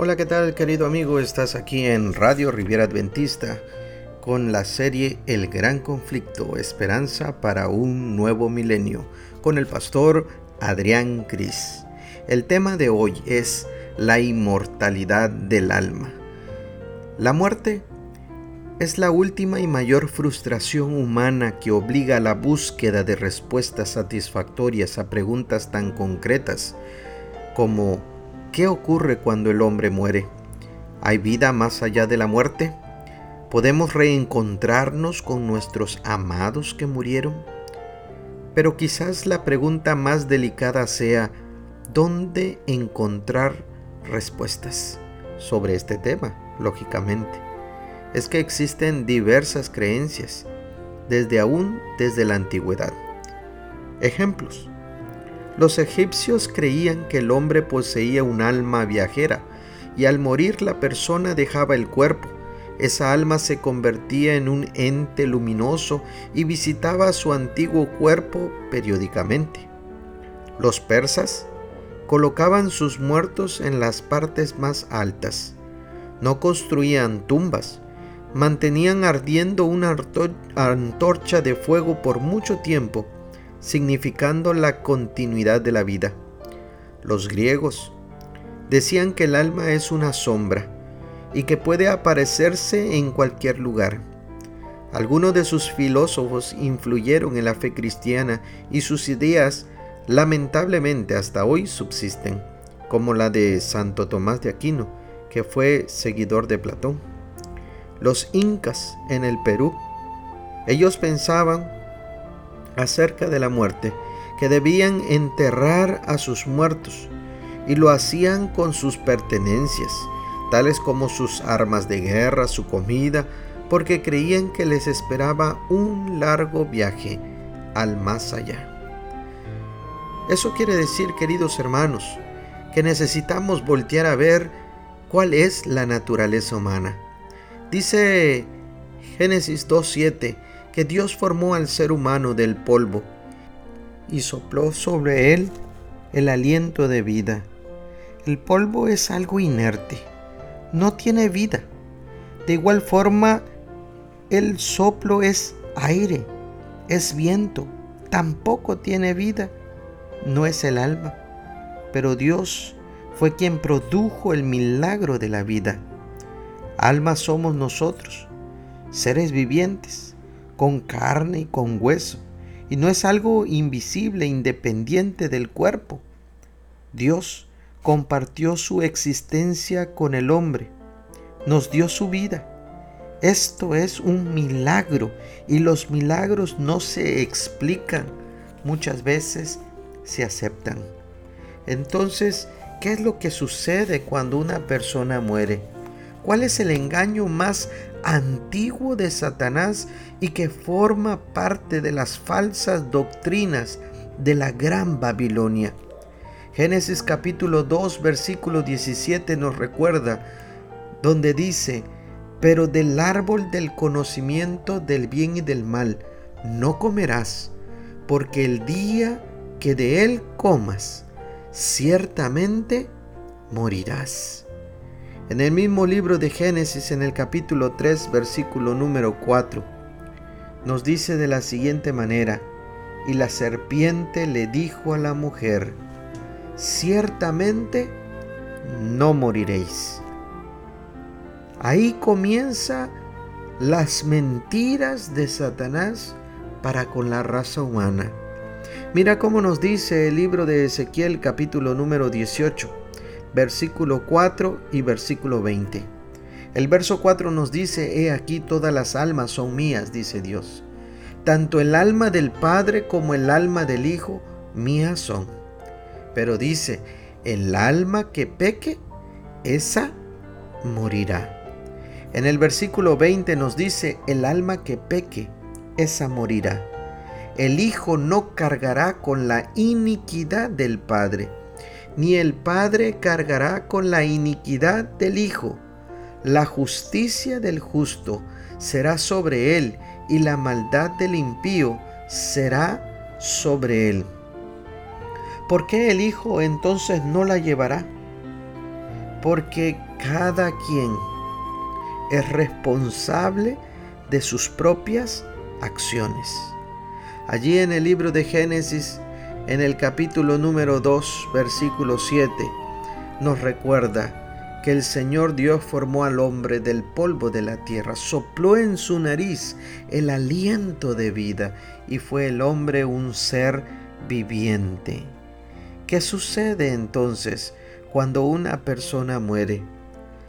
Hola, ¿qué tal querido amigo? Estás aquí en Radio Riviera Adventista con la serie El Gran Conflicto, Esperanza para un Nuevo Milenio, con el pastor Adrián Cris. El tema de hoy es la inmortalidad del alma. La muerte es la última y mayor frustración humana que obliga a la búsqueda de respuestas satisfactorias a preguntas tan concretas como ¿Qué ocurre cuando el hombre muere? ¿Hay vida más allá de la muerte? ¿Podemos reencontrarnos con nuestros amados que murieron? Pero quizás la pregunta más delicada sea, ¿dónde encontrar respuestas sobre este tema? Lógicamente, es que existen diversas creencias, desde aún desde la antigüedad. Ejemplos. Los egipcios creían que el hombre poseía un alma viajera y al morir la persona dejaba el cuerpo. Esa alma se convertía en un ente luminoso y visitaba su antiguo cuerpo periódicamente. Los persas colocaban sus muertos en las partes más altas. No construían tumbas, mantenían ardiendo una antorcha de fuego por mucho tiempo significando la continuidad de la vida. Los griegos decían que el alma es una sombra y que puede aparecerse en cualquier lugar. Algunos de sus filósofos influyeron en la fe cristiana y sus ideas lamentablemente hasta hoy subsisten, como la de Santo Tomás de Aquino, que fue seguidor de Platón. Los incas en el Perú, ellos pensaban acerca de la muerte, que debían enterrar a sus muertos, y lo hacían con sus pertenencias, tales como sus armas de guerra, su comida, porque creían que les esperaba un largo viaje al más allá. Eso quiere decir, queridos hermanos, que necesitamos voltear a ver cuál es la naturaleza humana. Dice Génesis 2.7, que Dios formó al ser humano del polvo y sopló sobre él el aliento de vida. El polvo es algo inerte, no tiene vida. De igual forma, el soplo es aire, es viento, tampoco tiene vida, no es el alma. Pero Dios fue quien produjo el milagro de la vida. Alma somos nosotros, seres vivientes, con carne y con hueso, y no es algo invisible, independiente del cuerpo. Dios compartió su existencia con el hombre, nos dio su vida. Esto es un milagro y los milagros no se explican, muchas veces se aceptan. Entonces, ¿qué es lo que sucede cuando una persona muere? ¿Cuál es el engaño más antiguo de Satanás y que forma parte de las falsas doctrinas de la gran Babilonia? Génesis capítulo 2 versículo 17 nos recuerda donde dice, pero del árbol del conocimiento del bien y del mal no comerás, porque el día que de él comas, ciertamente morirás. En el mismo libro de Génesis, en el capítulo 3, versículo número 4, nos dice de la siguiente manera, y la serpiente le dijo a la mujer, ciertamente no moriréis. Ahí comienza las mentiras de Satanás para con la raza humana. Mira cómo nos dice el libro de Ezequiel capítulo número 18 versículo 4 y versículo 20. El verso 4 nos dice, He aquí todas las almas son mías, dice Dios. Tanto el alma del Padre como el alma del Hijo mías son. Pero dice, el alma que peque, esa morirá. En el versículo 20 nos dice, el alma que peque, esa morirá. El Hijo no cargará con la iniquidad del Padre ni el Padre cargará con la iniquidad del Hijo. La justicia del justo será sobre él, y la maldad del impío será sobre él. ¿Por qué el Hijo entonces no la llevará? Porque cada quien es responsable de sus propias acciones. Allí en el libro de Génesis, en el capítulo número 2, versículo 7, nos recuerda que el Señor Dios formó al hombre del polvo de la tierra, sopló en su nariz el aliento de vida y fue el hombre un ser viviente. ¿Qué sucede entonces cuando una persona muere?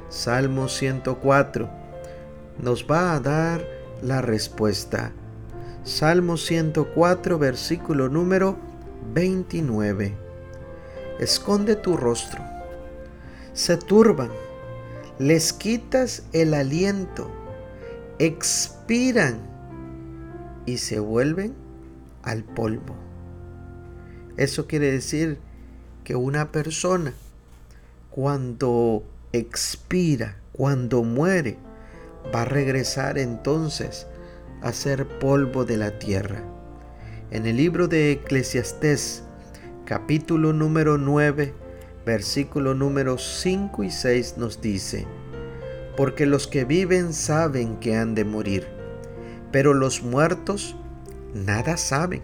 Salmo 104 nos va a dar la respuesta. Salmo 104, versículo número 29. Esconde tu rostro. Se turban, les quitas el aliento, expiran y se vuelven al polvo. Eso quiere decir que una persona cuando expira, cuando muere, va a regresar entonces a ser polvo de la tierra. En el libro de Eclesiastés, capítulo número 9, versículo número 5 y 6 nos dice, porque los que viven saben que han de morir, pero los muertos nada saben,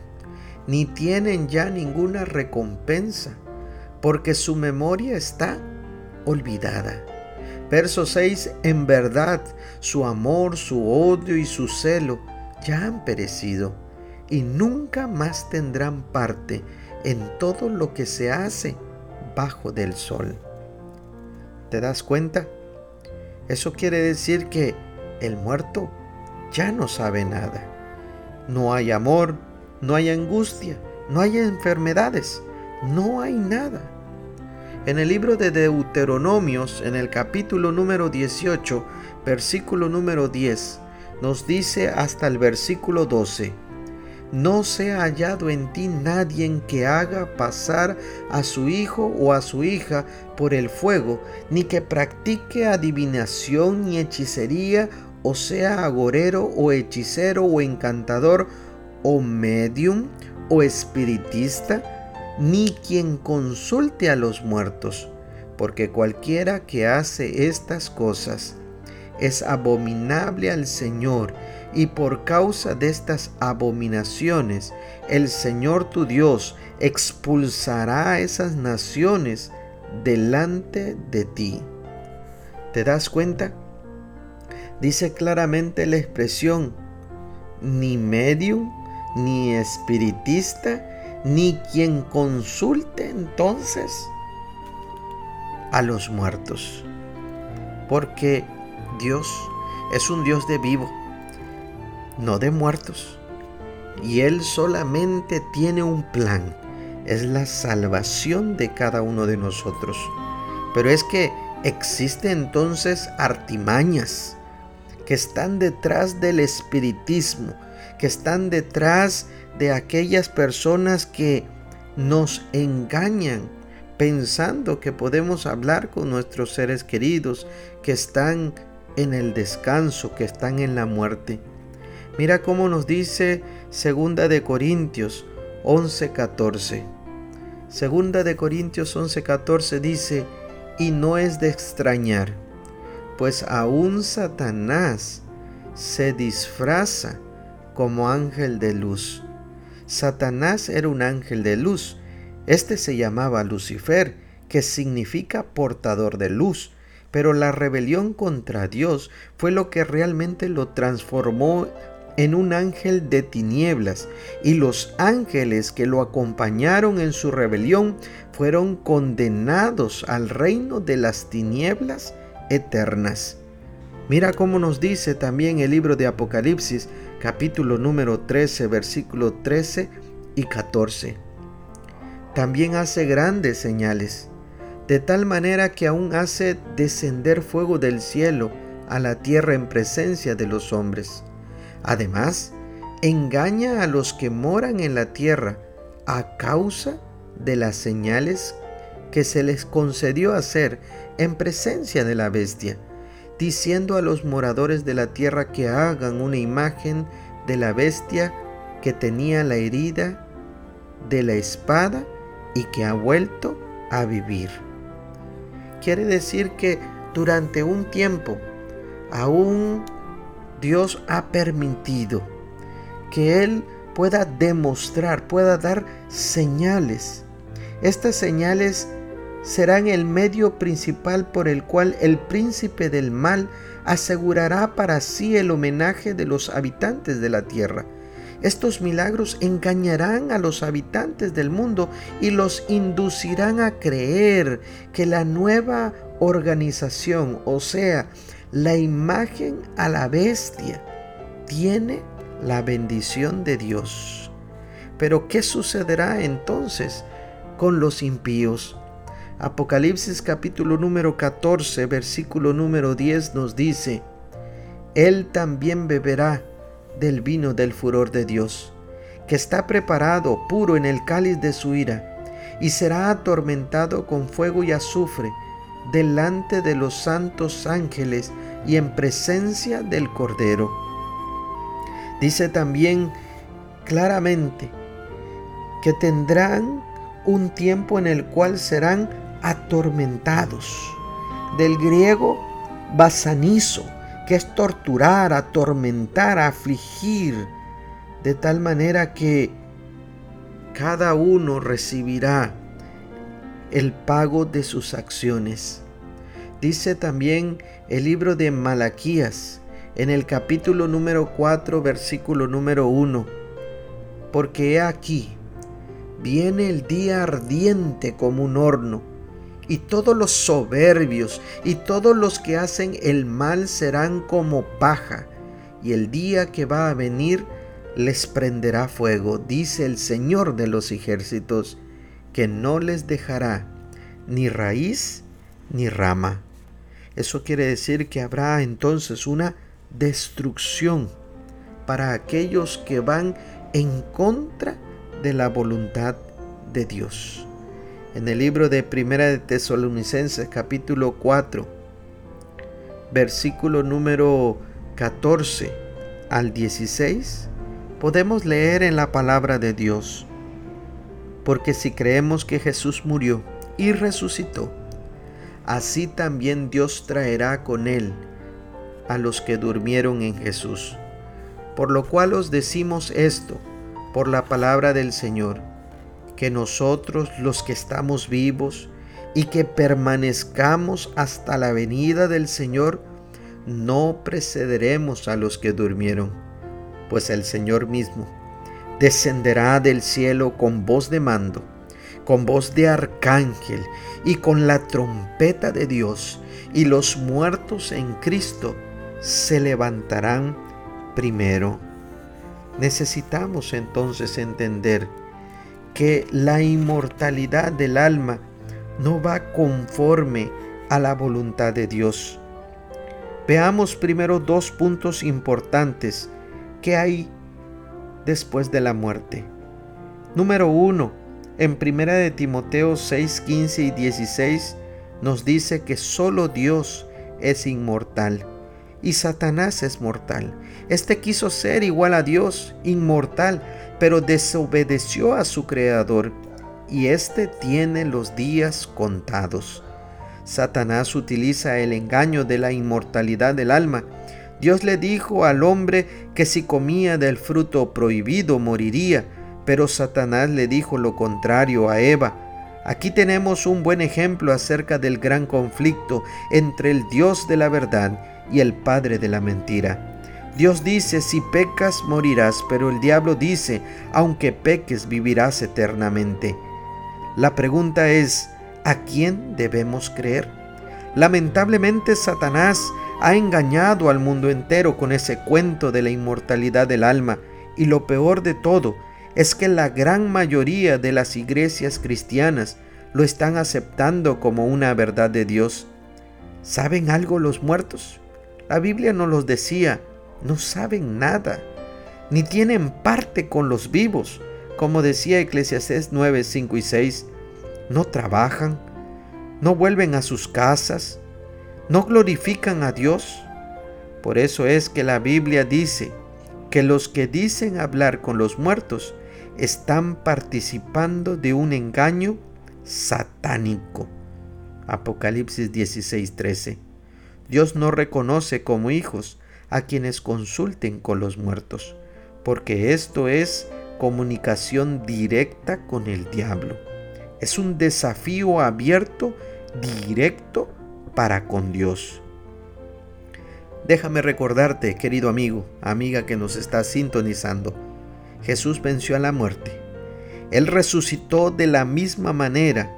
ni tienen ya ninguna recompensa, porque su memoria está olvidada. Verso 6, en verdad su amor, su odio y su celo ya han perecido y nunca más tendrán parte en todo lo que se hace bajo del sol. ¿Te das cuenta? Eso quiere decir que el muerto ya no sabe nada. No hay amor, no hay angustia, no hay enfermedades, no hay nada. En el libro de Deuteronomios, en el capítulo número 18, versículo número 10, nos dice hasta el versículo 12, no se ha hallado en ti nadie que haga pasar a su hijo o a su hija por el fuego, ni que practique adivinación ni hechicería, o sea agorero o hechicero o encantador, o medium o espiritista, ni quien consulte a los muertos, porque cualquiera que hace estas cosas es abominable al Señor, y por causa de estas abominaciones el Señor tu Dios expulsará a esas naciones delante de ti. ¿Te das cuenta? Dice claramente la expresión, ni medium, ni espiritista, ni quien consulte entonces a los muertos. Porque Dios es un Dios de vivo, no de muertos. Y Él solamente tiene un plan, es la salvación de cada uno de nosotros. Pero es que existen entonces artimañas que están detrás del espiritismo, que están detrás de aquellas personas que nos engañan pensando que podemos hablar con nuestros seres queridos que están en el descanso, que están en la muerte. Mira cómo nos dice Segunda de Corintios 11:14. Segunda de Corintios 11:14 dice, y no es de extrañar, pues aún Satanás se disfraza como ángel de luz. Satanás era un ángel de luz. Este se llamaba Lucifer, que significa portador de luz. Pero la rebelión contra Dios fue lo que realmente lo transformó en un ángel de tinieblas, y los ángeles que lo acompañaron en su rebelión fueron condenados al reino de las tinieblas eternas. Mira cómo nos dice también el libro de Apocalipsis capítulo número 13, versículo 13 y 14. También hace grandes señales, de tal manera que aún hace descender fuego del cielo a la tierra en presencia de los hombres. Además, engaña a los que moran en la tierra a causa de las señales que se les concedió hacer en presencia de la bestia diciendo a los moradores de la tierra que hagan una imagen de la bestia que tenía la herida de la espada y que ha vuelto a vivir. Quiere decir que durante un tiempo, aún Dios ha permitido que Él pueda demostrar, pueda dar señales. Estas señales serán el medio principal por el cual el príncipe del mal asegurará para sí el homenaje de los habitantes de la tierra. Estos milagros engañarán a los habitantes del mundo y los inducirán a creer que la nueva organización, o sea, la imagen a la bestia, tiene la bendición de Dios. Pero ¿qué sucederá entonces con los impíos? Apocalipsis capítulo número 14, versículo número 10 nos dice, Él también beberá del vino del furor de Dios, que está preparado puro en el cáliz de su ira, y será atormentado con fuego y azufre delante de los santos ángeles y en presencia del Cordero. Dice también claramente que tendrán un tiempo en el cual serán atormentados. Del griego basanizo, que es torturar, atormentar, afligir, de tal manera que cada uno recibirá el pago de sus acciones. Dice también el libro de Malaquías en el capítulo número 4, versículo número 1, porque he aquí, viene el día ardiente como un horno, y todos los soberbios y todos los que hacen el mal serán como paja, y el día que va a venir les prenderá fuego, dice el Señor de los ejércitos, que no les dejará ni raíz ni rama. Eso quiere decir que habrá entonces una destrucción para aquellos que van en contra de la voluntad de Dios. En el libro de Primera de Tesalonicenses capítulo 4, versículo número 14 al 16, podemos leer en la palabra de Dios, porque si creemos que Jesús murió y resucitó, así también Dios traerá con él a los que durmieron en Jesús. Por lo cual os decimos esto, por la palabra del Señor, que nosotros los que estamos vivos y que permanezcamos hasta la venida del Señor, no precederemos a los que durmieron, pues el Señor mismo descenderá del cielo con voz de mando con voz de arcángel y con la trompeta de Dios, y los muertos en Cristo se levantarán primero. Necesitamos entonces entender que la inmortalidad del alma no va conforme a la voluntad de Dios. Veamos primero dos puntos importantes que hay después de la muerte. Número uno, en 1 de Timoteo 6, 15 y 16 nos dice que solo Dios es inmortal y Satanás es mortal. Este quiso ser igual a Dios, inmortal, pero desobedeció a su creador y éste tiene los días contados. Satanás utiliza el engaño de la inmortalidad del alma. Dios le dijo al hombre que si comía del fruto prohibido moriría, pero Satanás le dijo lo contrario a Eva. Aquí tenemos un buen ejemplo acerca del gran conflicto entre el Dios de la verdad y el Padre de la mentira. Dios dice, si pecas morirás, pero el diablo dice, aunque peques vivirás eternamente. La pregunta es, ¿a quién debemos creer? Lamentablemente Satanás ha engañado al mundo entero con ese cuento de la inmortalidad del alma y lo peor de todo es que la gran mayoría de las iglesias cristianas lo están aceptando como una verdad de Dios. ¿Saben algo los muertos? La Biblia nos los decía, no saben nada, ni tienen parte con los vivos, como decía Eclesiastés 9, 5 y 6. No trabajan, no vuelven a sus casas, no glorifican a Dios. Por eso es que la Biblia dice que los que dicen hablar con los muertos están participando de un engaño satánico. Apocalipsis 16:13. Dios no reconoce como hijos a quienes consulten con los muertos, porque esto es comunicación directa con el diablo. Es un desafío abierto, directo para con Dios. Déjame recordarte, querido amigo, amiga que nos está sintonizando, Jesús venció a la muerte. Él resucitó de la misma manera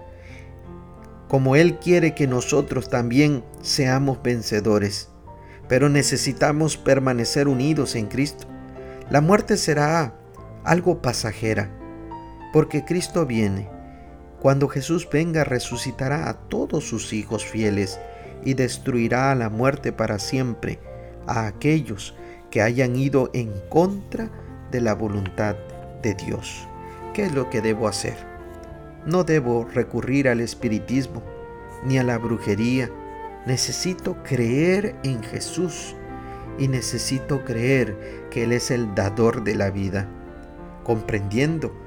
como Él quiere que nosotros también seamos vencedores. Pero necesitamos permanecer unidos en Cristo. La muerte será algo pasajera, porque Cristo viene. Cuando Jesús venga resucitará a todos sus hijos fieles y destruirá a la muerte para siempre a aquellos que hayan ido en contra de la voluntad de Dios. ¿Qué es lo que debo hacer? No debo recurrir al espiritismo ni a la brujería. Necesito creer en Jesús y necesito creer que Él es el dador de la vida, comprendiendo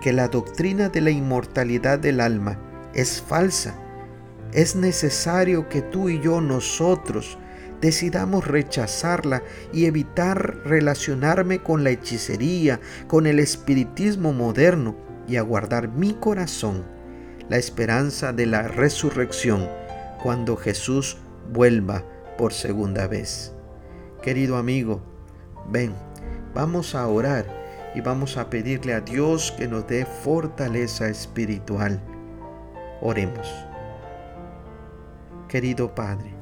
que la doctrina de la inmortalidad del alma es falsa. Es necesario que tú y yo nosotros decidamos rechazarla y evitar relacionarme con la hechicería, con el espiritismo moderno y aguardar mi corazón la esperanza de la resurrección cuando Jesús vuelva por segunda vez. Querido amigo, ven, vamos a orar y vamos a pedirle a Dios que nos dé fortaleza espiritual. Oremos. Querido Padre,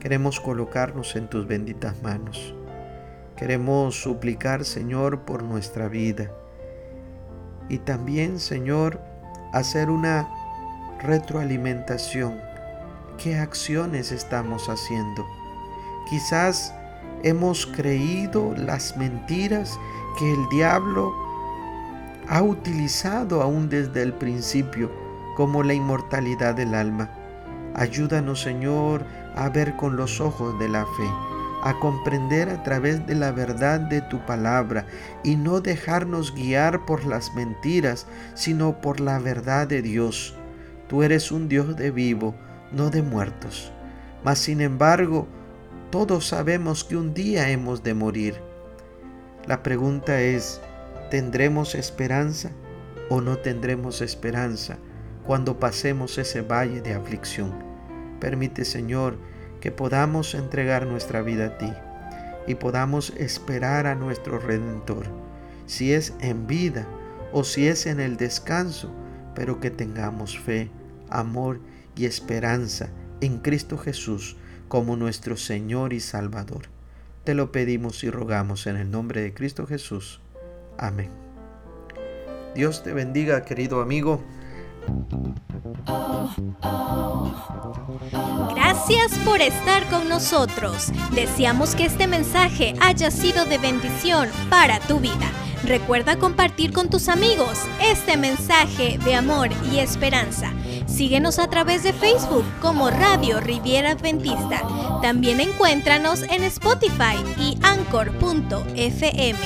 queremos colocarnos en tus benditas manos. Queremos suplicar, Señor, por nuestra vida. Y también, Señor, hacer una retroalimentación. ¿Qué acciones estamos haciendo? Quizás hemos creído las mentiras que el diablo ha utilizado aún desde el principio como la inmortalidad del alma. Ayúdanos, Señor, a ver con los ojos de la fe, a comprender a través de la verdad de tu palabra y no dejarnos guiar por las mentiras, sino por la verdad de Dios. Tú eres un Dios de vivo, no de muertos. Mas sin embargo, todos sabemos que un día hemos de morir. La pregunta es, ¿tendremos esperanza o no tendremos esperanza cuando pasemos ese valle de aflicción? Permite, Señor, que podamos entregar nuestra vida a ti y podamos esperar a nuestro Redentor, si es en vida o si es en el descanso, pero que tengamos fe, amor y esperanza en Cristo Jesús como nuestro Señor y Salvador. Te lo pedimos y rogamos en el nombre de Cristo Jesús. Amén. Dios te bendiga, querido amigo. Gracias por estar con nosotros. Deseamos que este mensaje haya sido de bendición para tu vida. Recuerda compartir con tus amigos este mensaje de amor y esperanza. Síguenos a través de Facebook como Radio Riviera Adventista. También encuéntranos en Spotify y Anchor.fm.